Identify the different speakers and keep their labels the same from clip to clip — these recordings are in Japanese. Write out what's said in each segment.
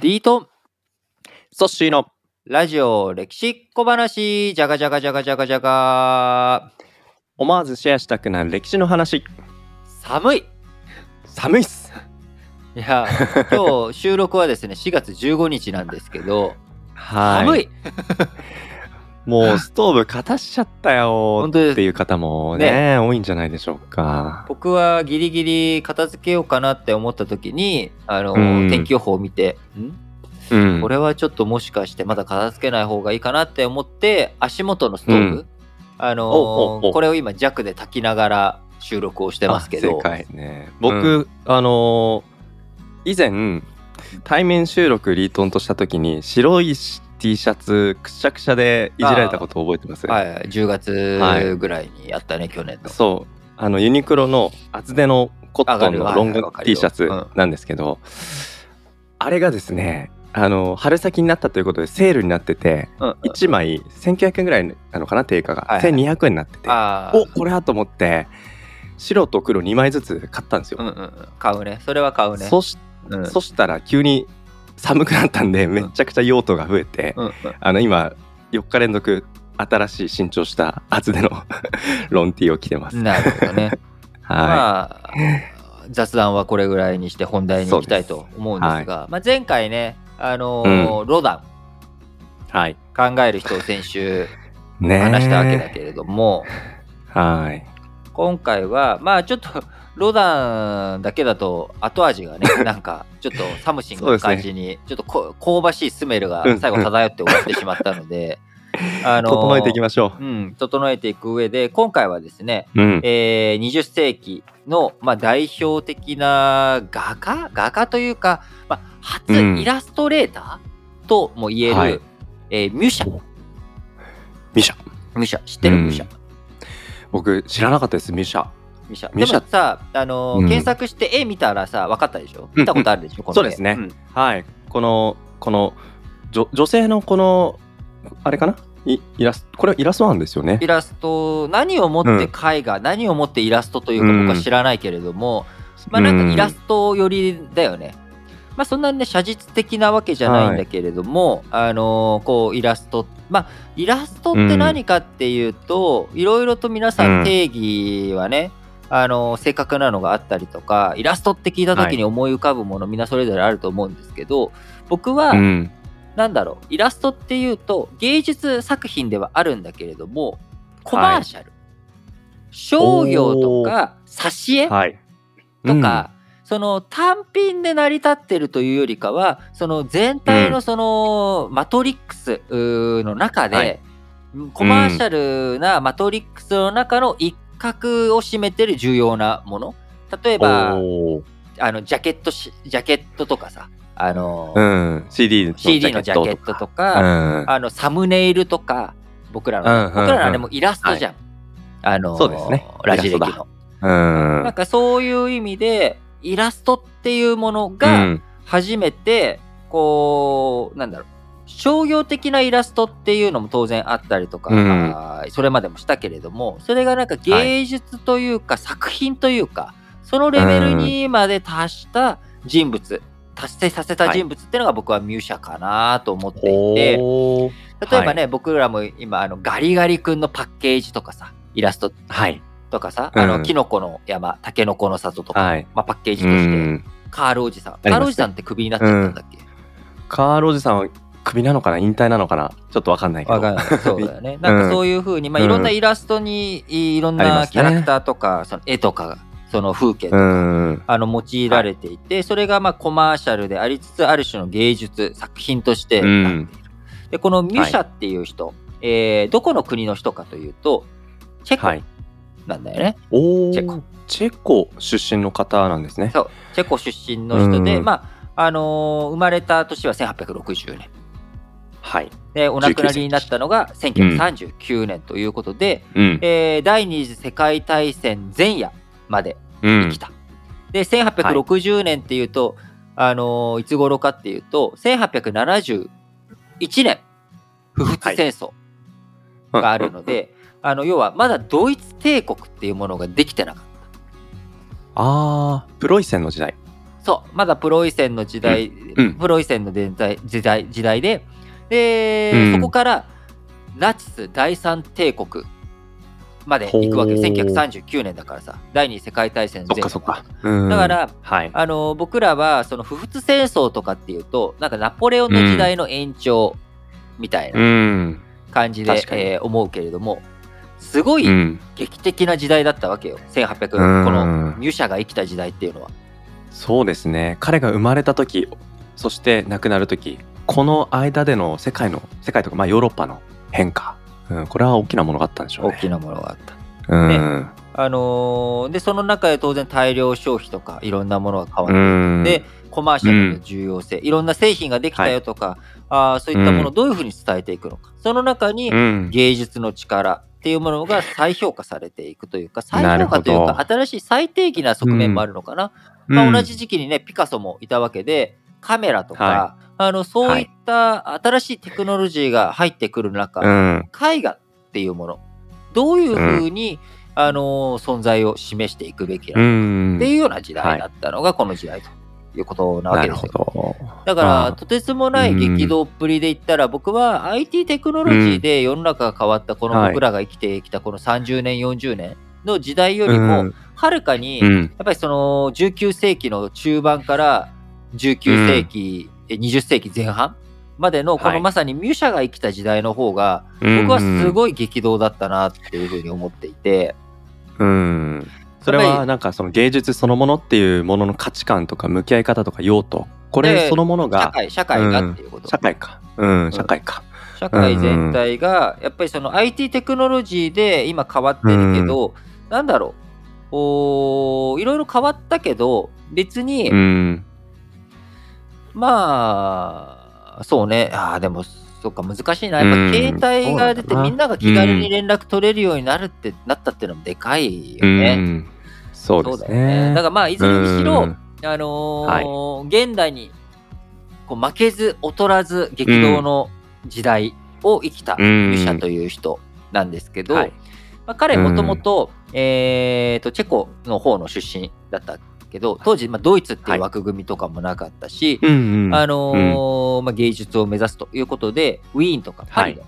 Speaker 1: リート。ン
Speaker 2: ソッシーの
Speaker 1: ラジオ歴史小話。じゃがじゃがじゃがじゃがじゃが
Speaker 2: 思わずシェアしたくなる歴史の話。
Speaker 1: 寒い。
Speaker 2: 寒いっす。
Speaker 1: いや今日収録はですね4月15日なんですけど。
Speaker 2: はい。
Speaker 1: 寒い
Speaker 2: もうストーブ片しちゃったよっていう方もね多いんじゃないでしょうか。
Speaker 1: 僕はギリギリ片付けようかなって思った時にあの、
Speaker 2: うん。
Speaker 1: 天気予報を見てん？
Speaker 2: うん。
Speaker 1: これはちょっともしかしてまだ片付けない方がいいかなって思って足元のストーブ、
Speaker 2: うん。
Speaker 1: あのこれを今弱で炊きながら収録をしてますけど。
Speaker 2: あ正解ね。僕、あのー以前対面収録リートンとした時に白い T シャツくしゃくしゃでいじられたことを覚えてます？
Speaker 1: はい、10
Speaker 2: はい。
Speaker 1: 月ぐらいにやったね、去年の。
Speaker 2: そう。あのユニクロの厚手のコットンのロング T シャツ
Speaker 1: うん。
Speaker 2: なんですけど、あれがですねあの春先になったということでセールになってて
Speaker 1: うんうん。
Speaker 2: 1枚1900円ぐらいなのかな定価が、
Speaker 1: はいはい。
Speaker 2: 1200円になってておこれだと思って白と黒2枚ずつ買ったんですよ、
Speaker 1: 買うね。それは買うね。
Speaker 2: そしたら急に寒くなったんでめちゃくちゃ用途が増えて、
Speaker 1: うんうん。
Speaker 2: あの今4日連続新しい新調した厚手の ロンティーを着てます。
Speaker 1: なるほどね。
Speaker 2: は
Speaker 1: まあ、雑談はこれぐらいにして本題に行きたいと思うんですが、まあ、前回ね、あのーロダン、
Speaker 2: い、はい、
Speaker 1: 考える人を先週
Speaker 2: ね
Speaker 1: 話したわけだけれども、
Speaker 2: はい、
Speaker 1: 今回は、まあちょっと、ロダンだけだと後味がね、なんかちょっと something な感じに、ちょっとこ香ばしい smell が最後漂って終わってしまったので、あのー
Speaker 2: 整えていきましょ
Speaker 1: う。ん、整えていく上で今回はですね、
Speaker 2: う。うん、
Speaker 1: えー20世紀の、まあ、代表的な画家？画家というか、まあ、初
Speaker 2: うん。
Speaker 1: イラストレーターとも言える、
Speaker 2: はい。
Speaker 1: えーミュシャ。
Speaker 2: ミシャ。
Speaker 1: ミュシャ。知ってる、
Speaker 2: うん。
Speaker 1: ミュシャ。
Speaker 2: 僕知らなかったですミシャ。
Speaker 1: ミュシャ
Speaker 2: ミュシャ
Speaker 1: でもさ、あのー
Speaker 2: うん。
Speaker 1: 検索して絵見たらさ分かったでしょ？
Speaker 2: うん
Speaker 1: 見たことあるでしょ、この絵。
Speaker 2: そうですね。
Speaker 1: ん。
Speaker 2: はい、このこの女女性のこのあれかな？いイラストこれはイラストなんですよね。
Speaker 1: イ。ラスト何をもって絵画、何をもってイラストというか
Speaker 2: うん。
Speaker 1: 僕は知らないけれども、まあなんかイラスト寄りだよね。まあそんなにね写実的なわけじゃないんだけれども、あのーこうイラストまあイラストって何かっていうと、いろいろと皆さん。定義はね、あのー正確なのがあったりとかイラストって聞いた時に思い浮かぶもの、みんなそれぞれあると思うんですけど僕は、
Speaker 2: うん、
Speaker 1: なんだろうイラストっていうと芸術作品ではあるんだけれどもコマーシャル、商業とか挿絵
Speaker 2: はい。
Speaker 1: とか、その単品で成り立ってるというよりかはその全体のそのマトリックスの中で、
Speaker 2: はい。
Speaker 1: コマーシャルなマトリックスの中の一角を占めてる重要なもの。例え
Speaker 2: うん、
Speaker 1: ばあのジャケットしジャケットとかさ。あの、
Speaker 2: うん、CD の
Speaker 1: ジャケットとか、
Speaker 2: うん、
Speaker 1: あのサムネイルとか僕らの、
Speaker 2: うんうんうん。
Speaker 1: 僕らのあれもイラストじゃん、あの
Speaker 2: そうですね。
Speaker 1: ラジ歴の。
Speaker 2: うん。
Speaker 1: なんかそういう意味でイラストっていうもの
Speaker 2: う
Speaker 1: が
Speaker 2: ん。
Speaker 1: 初めてこうなんだろう商業的なイラストっていうのも当然あったりとか、
Speaker 2: うん。
Speaker 1: それまでもしたけれどもそれがなんか芸術というか作品というか、そのレベルにまで達した人物、達成させた人物っていうのが僕はミューシャかなと思っていて、
Speaker 2: おー
Speaker 1: 例えばね、僕らも今あのガリガリ君のパッケージとかさイラスト
Speaker 2: はい。
Speaker 1: とかさ、
Speaker 2: うん。
Speaker 1: あのキノコの山タケノコの里とか、
Speaker 2: はい。
Speaker 1: まあ、パッケージ
Speaker 2: う
Speaker 1: として、
Speaker 2: ん。
Speaker 1: カールおじさん、カールおじさんってクビになっちゃったんだっけ、
Speaker 2: カールおじさんはクビなのかな？引退なのかな？ちょっとわかんないけど。
Speaker 1: わかんない。そうだよね。なんかそういうふうに、まあ、
Speaker 2: うん
Speaker 1: いろんなイラストにいろんなキャラクターとか、その絵とかその風景と
Speaker 2: う
Speaker 1: か、
Speaker 2: ん。
Speaker 1: あの用いられていて、それがまあコマーシャルでありつつある種の芸術作品としてなっている、でこのミュシャっていう人、えーどこの国の人かというとチェコ
Speaker 2: はい。
Speaker 1: なんだよね、チェコ。
Speaker 2: チェコ出身の方なんですね。
Speaker 1: そう。チェコ出身の人で、
Speaker 2: うん。
Speaker 1: まああのー生まれた年は1860年
Speaker 2: はい。
Speaker 1: でお亡くなりになったのが1939年ということで、
Speaker 2: うん。
Speaker 1: えー第二次世界大戦前夜まで
Speaker 2: うん。
Speaker 1: 生きた。で1860年っていうと、あのーいつ頃かっていうと1871年不仏戦争があるので、あの要はまだドイツ帝国っていうものができてなかった。
Speaker 2: あープロイセンの時代。
Speaker 1: そうまだプロイセンの時代、
Speaker 2: うん。
Speaker 1: プロイセンの時代時代時代でで、
Speaker 2: うん
Speaker 1: そこからナチス第三帝国まで行くわけ
Speaker 2: ほう
Speaker 1: 1939年だからさ第二次世界大戦前後
Speaker 2: か。うん
Speaker 1: だから、
Speaker 2: はい。
Speaker 1: あの僕らはその不仏戦争とかっていうとなんかナポレオンの時代の延長みたいな
Speaker 2: うん。
Speaker 1: 感じで、
Speaker 2: 確かに
Speaker 1: えー思うけれどもすごい
Speaker 2: うん。
Speaker 1: 劇的な時代だったわけよ1800
Speaker 2: うん
Speaker 1: このミュシャが生きた時代っていうのは。
Speaker 2: そうですね。彼が生まれた時、そして亡くなる時、この間での世界の世界とかまあヨーロッパの変化、うん、これは大きなものがあったんでしょうね。
Speaker 1: 大きなものがあった。
Speaker 2: うん。
Speaker 1: あのーでその中で当然大量消費とかいろんなものが変わって
Speaker 2: うん。
Speaker 1: でコマーシャルの重要性、いろんな製品ができたよとか、あーそういったものをどういうふうに伝えていくのか、その中に
Speaker 2: うん。
Speaker 1: 芸術の力っていうものが再評価されていくというか 再評価というか新しい最低限な側面もあるのかな、まあ、同じ時期にねピカソもいたわけでカメラとか、
Speaker 2: は
Speaker 1: あのそういった新しいテクノロジーが入ってくる中、
Speaker 2: うん。
Speaker 1: 絵画っていうものどういうふうに、あの存在を示していくべきな
Speaker 2: う
Speaker 1: のか
Speaker 2: ん。
Speaker 1: っていうような時代だったのがこの時代ということなわけですよ。だからとてつもない激動っぷりで言ったら僕は IT テクノロジーで世の中が変わったこの
Speaker 2: はい
Speaker 1: 僕らが生きてきたこの30年40年の時代よりも
Speaker 2: うん
Speaker 1: はるかにや
Speaker 2: うん。
Speaker 1: っぱりその19世紀の中盤から19世紀、え20世紀前半までのこ
Speaker 2: はい。
Speaker 1: のまさにミュシャが生きた時代の方が僕はすごい激動だったなっていうふうに思っていて。
Speaker 2: うん。それはなんかその芸術そのものっていうものの価値観とか向き合い方とか用途。これ
Speaker 1: で
Speaker 2: そのもの
Speaker 1: 社
Speaker 2: が
Speaker 1: 会社会がっていうこと、
Speaker 2: 社会か。うん。社会か。
Speaker 1: 社会全体がやっぱりその IT テクノロジーで今変わってるけど、なんだろう。おーいろいろ変わったけど別に、
Speaker 2: うん
Speaker 1: まあそうね。あーでもそっか難しいな。やっぱ
Speaker 2: うん。
Speaker 1: 携帯が出てみんなが気軽に連絡取れるようになるってなったっていうのもでかいよ
Speaker 2: う
Speaker 1: ね。
Speaker 2: ん。そうです
Speaker 1: だよね。
Speaker 2: ね
Speaker 1: だからまあいずれにしろ、
Speaker 2: うん。
Speaker 1: あのー現代にこう負けず劣らず激動の時代を生きた
Speaker 2: うん。
Speaker 1: ミュシャという人なんですけど、
Speaker 2: はい。
Speaker 1: まあ、彼もともとえーとチェコの方の出身だったけど当時まあドイツっていう枠組みとかもなかったし、あのーまあ、芸術を目指すということでウィーンとかパリで、
Speaker 2: は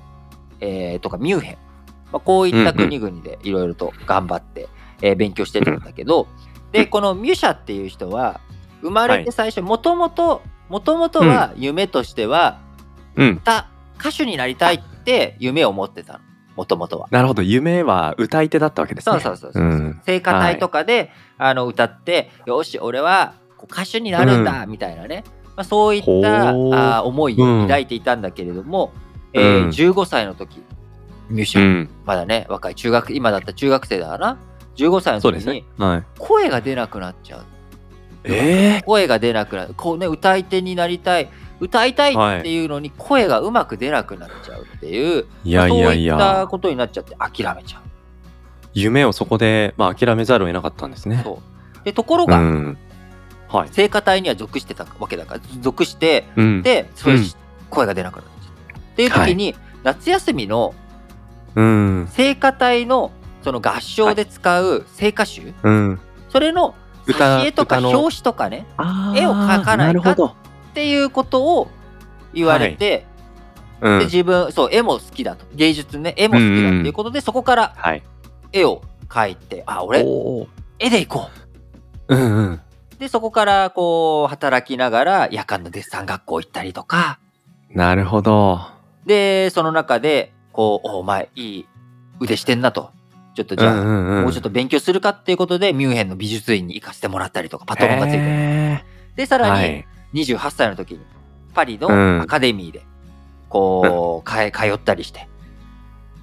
Speaker 1: えーとかミュンヘン、まあ、こういった国々でいろいろと頑張って、えー勉強してたんだけど、でこのミュシャっていう人は生まれて最初もともともともとは夢としては
Speaker 2: うん。
Speaker 1: 歌歌手になりたいって夢を持ってたのもともとは。
Speaker 2: なるほど。夢は歌い手だったわけですね。
Speaker 1: そうそうそうそう、
Speaker 2: ん。
Speaker 1: 聖歌隊とかで、あの歌ってよし俺は歌手になるんだ、みたいなね、まあ、そういったあー思いを抱いていたんだけれども、えー
Speaker 2: うん。
Speaker 1: 15歳の時ミュージシャン、
Speaker 2: うん。
Speaker 1: まだね若い。中学今だったら中学生だからな。15歳の
Speaker 2: そうです
Speaker 1: 時に
Speaker 2: ね。はい。
Speaker 1: 声が出なくなっちゃう。
Speaker 2: え
Speaker 1: 声が出なくなる。こうね歌い手になりたい歌いたいっていうのに声がうまく出なくなっちゃうっていう、
Speaker 2: いやいやい
Speaker 1: そういった
Speaker 2: や
Speaker 1: ことになっちゃって諦めちゃう。
Speaker 2: 夢をそこでまあ諦めざるを得なかったんですね。
Speaker 1: そう。でところ
Speaker 2: う
Speaker 1: が、
Speaker 2: ん。はい。
Speaker 1: 聖歌隊には属してたわけだから属して
Speaker 2: うん。
Speaker 1: でそういう
Speaker 2: うん。
Speaker 1: 声が出なくなっちゃったって。いう時に、夏休みの
Speaker 2: うん。
Speaker 1: 聖歌隊のその合唱で使う聖歌集、
Speaker 2: うん。
Speaker 1: それの
Speaker 2: 歌
Speaker 1: 挿絵とか表紙とかね絵を描かないか
Speaker 2: なるほど
Speaker 1: っていうことを言われて、
Speaker 2: うん。
Speaker 1: で自分そう絵も好きだと。芸術ね絵も好きだっていうことで、そこから
Speaker 2: はい。
Speaker 1: 絵を描いてあ俺
Speaker 2: おー。
Speaker 1: 絵でいこ
Speaker 2: う。んうん。
Speaker 1: うでそこからこう働きながら夜間のデッサン学校行ったりとか。
Speaker 2: なるほど。
Speaker 1: でその中でこうおお前いい腕してんなと。ちょっとじゃあ、
Speaker 2: うんうんうん。
Speaker 1: もうちょっと勉強するかっていうことでミュンヘンの美術院に行かせてもらったりとかパトロンがついてでさらに
Speaker 2: ーはい
Speaker 1: 28歳の時にパリ
Speaker 2: うん。
Speaker 1: のアカデミーでこう、かえ通ったりして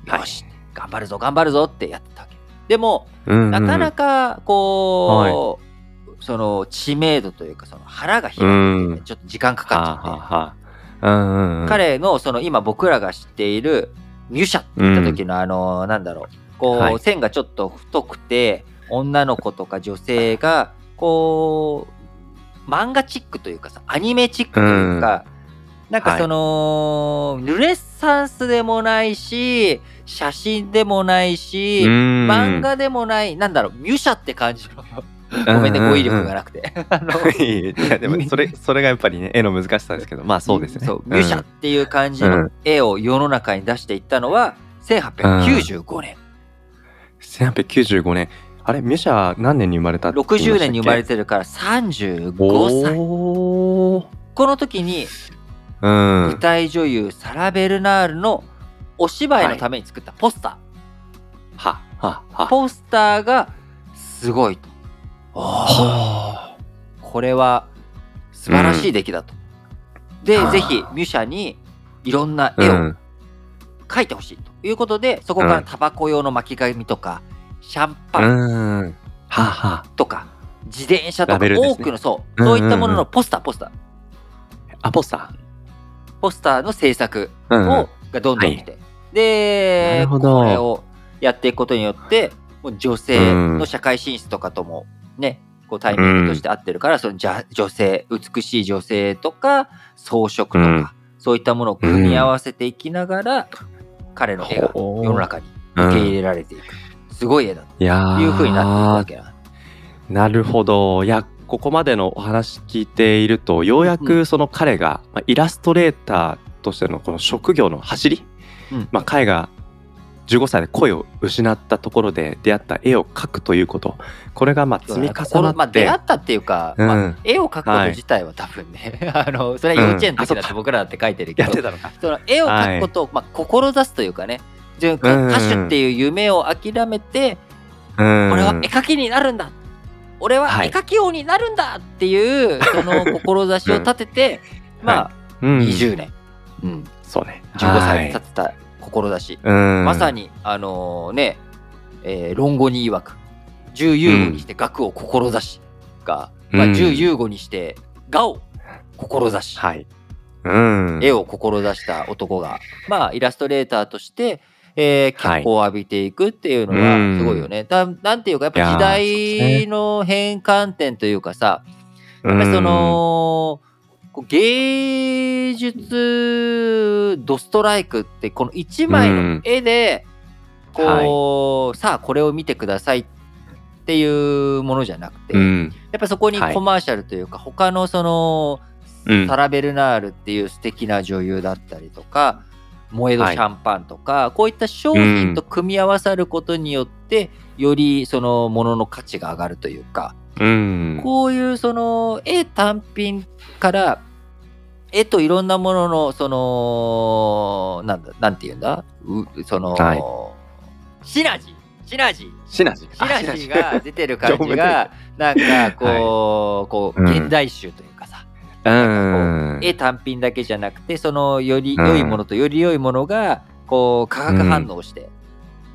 Speaker 2: はい。
Speaker 1: よし、頑張るぞ頑張るぞってやってたわけ。でも
Speaker 2: うんうん。
Speaker 1: なかなかこう、その知名度というかその腹が開くってちょっと時間かかっちゃって、彼のその今僕らが知っているミュシャって言った時のあの、なんだろうこう、
Speaker 2: はい。
Speaker 1: 線がちょっと太くて女の子とか女性がこう漫画チックというかさアニメチックというか、なんかその、ルネッサンスでもないし写真でもないし、漫
Speaker 2: 漫
Speaker 1: 画でもないなんだろうミュシャって感じのごめんね語彙力がなくて。
Speaker 2: いやでもそれ それがやっぱりね絵の難しさですけどまあそうですね。
Speaker 1: そうミュシャっていう感じの絵を世の中に出していったのは1895年、
Speaker 2: 1895年あれミュシャ何年に生まれたって言いましたっ
Speaker 1: 60
Speaker 2: け
Speaker 1: 年に生まれてるから35歳。この時に
Speaker 2: うん。
Speaker 1: 舞台女優サラ・ベルナールのお芝居のために作ったポスタ
Speaker 2: はは
Speaker 1: ー、
Speaker 2: は。
Speaker 1: ポスターがすごいと。
Speaker 2: は
Speaker 1: これは素晴らしい出来だと、で
Speaker 2: はあ。
Speaker 1: ぜひミュシャにいろんな絵を
Speaker 2: うん。
Speaker 1: 描いてほしいということで、そこからタバコ用の巻き紙とかシャンパン。とか自転車とか多くのそう、そういったもののポスターポスター。
Speaker 2: あポスタ
Speaker 1: ポスターの制作を、がどんどん来て、でこれをやっていくことによってもう女性の社会進出とかともね、こうタイミングとして合ってるから、そのじゃ女性美しい女性とか装飾とか、
Speaker 2: うん。
Speaker 1: そういったものを組み合わせていきながら、彼の絵が世の中に受け入れられていく、すごい絵だと。いうふうになっていくわけな。
Speaker 2: なるほど。いやここまでのお話聞いているとようや
Speaker 1: う
Speaker 2: くその彼が、まあ、イラストレーターとしてのこの職業の走り、
Speaker 1: うん。
Speaker 2: まあ、彼が15歳で声を失ったところで出会った絵を描くということ。これがまあ積み重なって、
Speaker 1: 出会ったっていうか、
Speaker 2: うん。
Speaker 1: まあ、絵を描くこと自体は多分ね、あのそれは幼稚園の時だって僕らだって描いてるけど、
Speaker 2: やってたのか。
Speaker 1: その絵を描くことを、まあ、志すというかね自分
Speaker 2: うん。
Speaker 1: 歌手っていう夢を諦めて、
Speaker 2: うん。
Speaker 1: 俺は絵描きになるんだ。俺は
Speaker 2: はい。
Speaker 1: 絵描き王になるんだっていう、その 志を立てて、まあ、
Speaker 2: うん。
Speaker 1: 20年、うん、
Speaker 2: そうね。
Speaker 1: 15歳
Speaker 2: はい。
Speaker 1: 経ってた志、
Speaker 2: うん。
Speaker 1: まさにあのね、えー論語に曰く。10有語にして学を志が、まあ、
Speaker 2: うん。
Speaker 1: 10有語にして画を志、
Speaker 2: はい、うん、
Speaker 1: 絵を志した男が、まあ、イラストレーターとして、えー、脚光を浴びていくっていうのはすごいよね。だなんていうかやっぱ時代の変換点というかさ、やっぱりその、芸術ドストライクってこの一枚の絵で、こう、さあこれを見てくださいっていうものじゃなくて、
Speaker 2: うん。
Speaker 1: やっぱそこに
Speaker 2: はい。
Speaker 1: コマーシャルというか、他のその、
Speaker 2: うん。
Speaker 1: サラ・ベルナールっていう素敵な女優だったりとか、モエドシャンパンとか、こういった商品と組み合わさることによって、よりそのものの価値が上がるというか、
Speaker 2: うん。
Speaker 1: こういうその絵単品から絵といろんなもののそのなんだなんて言うんだ？うその、
Speaker 2: はい。
Speaker 1: シナジー。シナジー。
Speaker 2: シナジー。
Speaker 1: シナジーが出てる感じが なんかこう、こう
Speaker 2: うん。
Speaker 1: 現代集という絵単品だけじゃなくてそのより
Speaker 2: うん。
Speaker 1: 良いものとより良いものがこう化学反応して、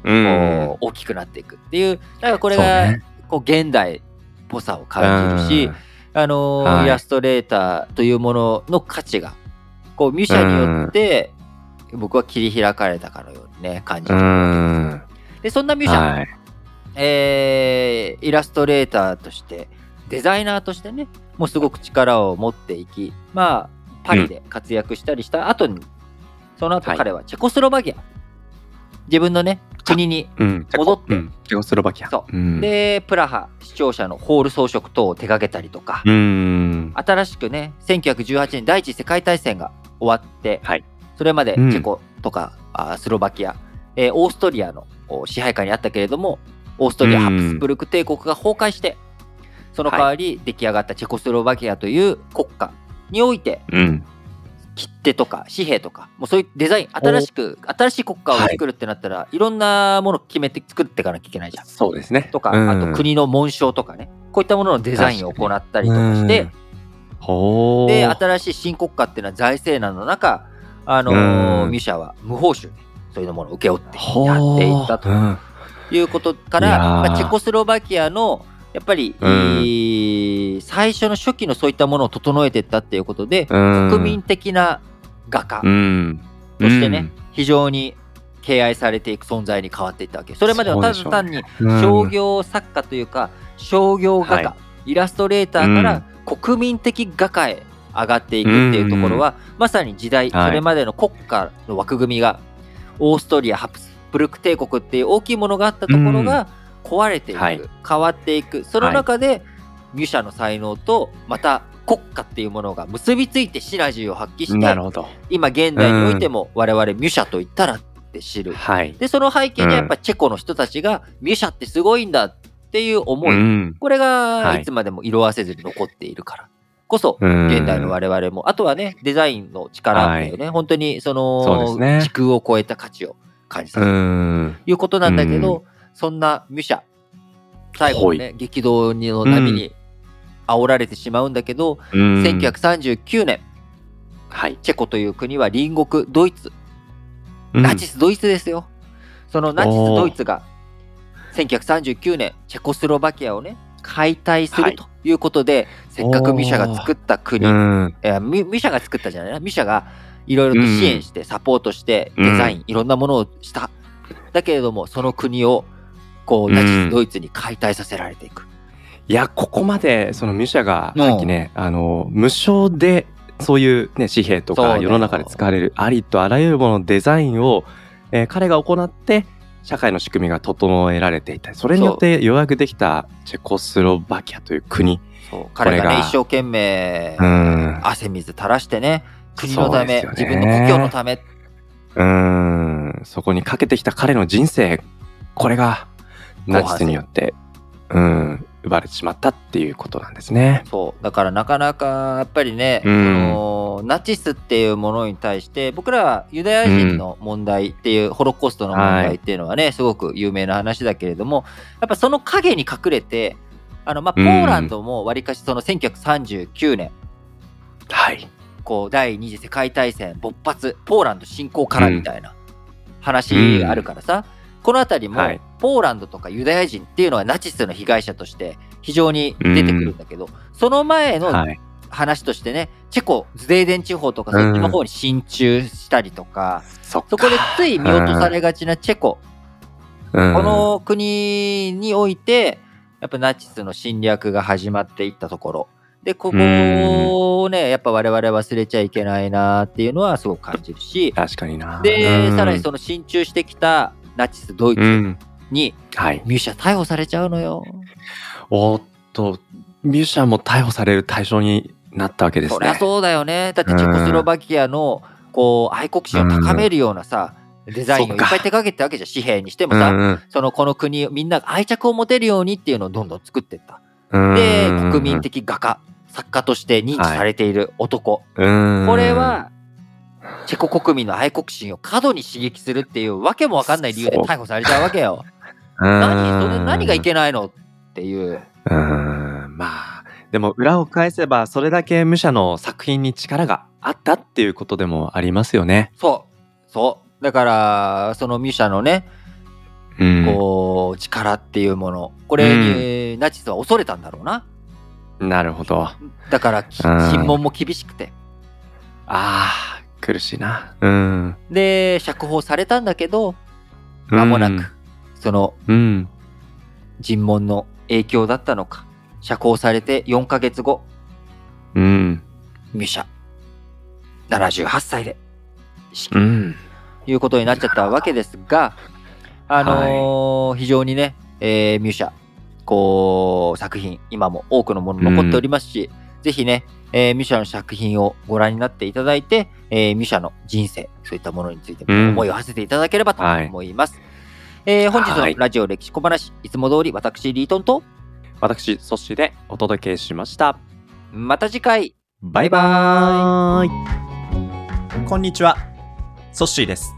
Speaker 2: うん。
Speaker 1: こう大きくなっていくっていうだからこれが、
Speaker 2: ね。
Speaker 1: こう現代っぽさを感じるし、あのイラストレーターというものの価値がこうミュシャによって僕は切り開かれたかのようにね感じ
Speaker 2: う
Speaker 1: る、
Speaker 2: ん。
Speaker 1: でそんなミュシャ、
Speaker 2: はい。
Speaker 1: えーイラストレーターとしてデザイナーとしてねもうすごく力を持っていきまあパリで活躍したりした後に、その後
Speaker 2: はい。
Speaker 1: 彼はチェコスロバキア、自分のね国に
Speaker 2: うん
Speaker 1: 戻って。
Speaker 2: うんチェコスロバキア。
Speaker 1: そう。
Speaker 2: うん。
Speaker 1: でプラハ視聴者のホール装飾等を手掛けたりとか、
Speaker 2: うん。
Speaker 1: 新しくね1918年第一次世界大戦が終わって、
Speaker 2: はい。
Speaker 1: それまでチ
Speaker 2: うん。
Speaker 1: ェコとか、あスロバキア、えーオーストリアのお支配下にあったけれどもオーストリア・
Speaker 2: うん
Speaker 1: ハプスブルク帝国が崩壊してその代わり出来上がったチェコスロバキアという国家において
Speaker 2: うん。
Speaker 1: 切手とか紙幣とかもうそういうデザイン新しく新しい国家を作るってなったら、い、ろんなもの決めて作っていかなきゃいけないじゃん。
Speaker 2: そうですね。
Speaker 1: とか、
Speaker 2: うん。
Speaker 1: あと国の紋章とかね。こういったもののデザインを行ったりとかして、
Speaker 2: ほー
Speaker 1: で新しい新国家っていうのは財政難の中、あのー
Speaker 2: うん。
Speaker 1: ミュシャは無報酬でそういうものを請け負ってやっていったと
Speaker 2: う。ん。
Speaker 1: いうことから、まあ、チェコスロバキアのやっぱり、
Speaker 2: うん。
Speaker 1: えー最初の初期のそういったものを整えていったっていうことで、
Speaker 2: うん。
Speaker 1: 国民的な画家
Speaker 2: うん。
Speaker 1: としてね、非常に敬愛されていく存在に変わっていったわけ。それまではただ単に
Speaker 2: うん。
Speaker 1: 商業作家というか商業画家、
Speaker 2: は
Speaker 1: イラストレーターから国民的画家へ上がっていくっていうところは、まさに時代、
Speaker 2: はい。
Speaker 1: それまでの国家の枠組みがオーストリアハプスブルク帝国っていう大きいものがあったところが、壊れていく、
Speaker 2: はい。
Speaker 1: 変わっていく。その中で、ミュシャの才能とまた国家っていうものが結びついてシナジーを発揮して。今現代においても我々ミュシャと言ったらって知る、
Speaker 2: はい。
Speaker 1: でその背景にはやっぱチェコの人たちがミュシャってすごいんだっていう思い、
Speaker 2: うん。
Speaker 1: これ
Speaker 2: はい。
Speaker 1: がいつまでも色あせずに残っているから。こそ
Speaker 2: うん。
Speaker 1: 現代の我々も、あとはねデザインの力だよね、本当にその、
Speaker 2: ね。
Speaker 1: 時空を超えた価値を感じさ
Speaker 2: う
Speaker 1: せる。
Speaker 2: ん。
Speaker 1: ということなんだけど、そんなミュシャ最後のね激動の波に煽られてしまうんだけど、
Speaker 2: うん。
Speaker 1: 1939年
Speaker 2: はい。
Speaker 1: チェコという国は隣国ドイツ。
Speaker 2: うん。
Speaker 1: ナチスドイツですよ。そのナチスドイツが1939年チェコスロバキアをね解体す
Speaker 2: はい。
Speaker 1: るということで、せっかくミシャが作った国、
Speaker 2: うん。
Speaker 1: えーミミシャが作ったじゃないな。ミシャがいろいろと支援してサポートして
Speaker 2: うん
Speaker 1: デザイン、いろんなものをした。だけれどもその国をこう
Speaker 2: うん
Speaker 1: ナチスドイツに解体させられていく、
Speaker 2: いや、ここまで、そのミュシャが、
Speaker 1: うん
Speaker 2: さっきね、あの、無償で、そういうね、紙幣とか世の中で使われるありとあらゆるもののデザインを、えー彼が行って、社会の仕組みが整えられていた。それによってようやくできたチェコスロバキアという国。
Speaker 1: 彼がね一生懸命
Speaker 2: うん。
Speaker 1: 汗水垂らしてね国のため、
Speaker 2: ね
Speaker 1: 自分の故郷のため
Speaker 2: うん。そこにかけてきた彼の人生、これがナチスによって、うん、奪われてしまったっていうことなんですね。
Speaker 1: そう。だからなかなかやっぱりね、
Speaker 2: うん。
Speaker 1: そのナチスっていうものに対して僕らはユダヤ人の問題っていう、ホロコーストの問題っていうのはね、すごく有名な話だけれどもやっぱその影に隠れてあの、まあ、ポーランドもわりかしその1939年、
Speaker 2: はい。
Speaker 1: こう第二次世界大戦勃発ポーランド侵攻からみたいな話があるからさ、この辺りも、
Speaker 2: はい。
Speaker 1: ポーランドとかユダヤ人っていうのはナチスの被害者として非常に出てくるんだけど、その前の
Speaker 2: はい。
Speaker 1: 話としてね、チェコ、ズデーデン地方とかそっちの方に進駐したりとか、
Speaker 2: そ
Speaker 1: こでつい見落とされがちなチェコ、
Speaker 2: うん。
Speaker 1: この国において、やっぱナチスの侵略が始まっていったところ。で、ここをね、やっぱ我々忘れちゃいけないなっていうのはすごく感じるし、
Speaker 2: 確かにな。
Speaker 1: で、
Speaker 2: うん。
Speaker 1: さらにその進駐してきたナチスドイツ
Speaker 2: うん。
Speaker 1: に
Speaker 2: はい。
Speaker 1: ミュシャ逮捕されちゃうのよ。
Speaker 2: おっと、ミュシャも逮捕される対象になったわけですね。
Speaker 1: そりゃそうだよね。だってチェコスロバキアのこう愛国心を高めるようなさ、デザインをいっぱい手掛けてたわけじゃん。紙幣にしてもさ、
Speaker 2: うん
Speaker 1: そのこの国、みんなが愛着を持てるようにっていうのをどんどん作っていった。
Speaker 2: うん
Speaker 1: で、国民的画家、作家として認知されている男。
Speaker 2: うん
Speaker 1: これは、チェコ国民の愛国心を過度に刺激するっていうわけもわかんない理由で逮捕されちゃうわけよ。何それ何がいけないのっていう。
Speaker 2: うんまあでも裏を返せばそれだけ武者の作品に力があったっていうことでもありますよね。
Speaker 1: そう。そう。だから、そのミュシャのね、
Speaker 2: うん、
Speaker 1: こう、力っていうもの。これに、ナチスは恐れたんだろうな。
Speaker 2: なるほど。あ
Speaker 1: だから、審問も厳しくて。
Speaker 2: あー苦しいな。うん。
Speaker 1: で、釈放されたんだけど、間もなく、その
Speaker 2: うん。
Speaker 1: 尋問の影響だったのか、釈放されて4ヶ月後、
Speaker 2: うん。
Speaker 1: ミュシャ、78歳で
Speaker 2: うん。
Speaker 1: ということになっちゃったわけですが、あのー非常にね、えーミュシャ、こう、作品、今も多くのもの残っておりますし、ぜひね、えーミュシャの作品をご覧になっていただいて、えーミュシャの人生、そういったものについて思いを馳せていただければと
Speaker 2: はい
Speaker 1: 思います。えー本日
Speaker 2: はい
Speaker 1: のラジオ歴史小話、いつも通り私、リートンと、
Speaker 2: 私、そしてでお届けしました。
Speaker 1: また次回、
Speaker 2: バイバーイ。
Speaker 3: こんにちは。ソッシーです。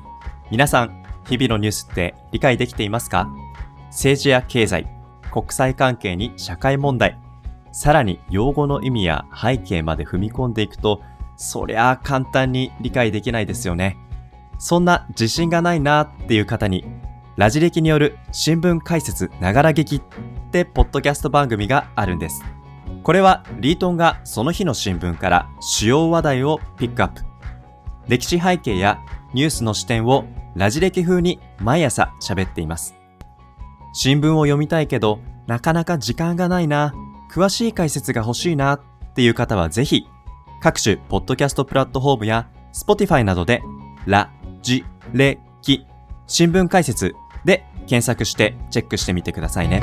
Speaker 3: 皆さん、日々のニュースって理解できていますか？政治や経済、国際関係に社会問題、さらに用語の意味や背景まで踏み込んでいくと、そりゃあ簡単に理解できないですよね。そんな自信がないなっていう方に、ラジ歴による新聞解説ながら劇ってポッドキャスト番組があるんです。これはリートンがその日の新聞から主要話題をピックアップ。歴史背景やニュースの視点をラジ歴風に毎朝喋っています。新聞を読みたいけど、なかなか時間がないな、詳しい解説が欲しいなっていう方はぜひ、各種ポッドキャストプラットフォームや Spotify などで、ラ、ジ、レ、キ、新聞解説で
Speaker 2: 検索してチェックしてみてくださいね。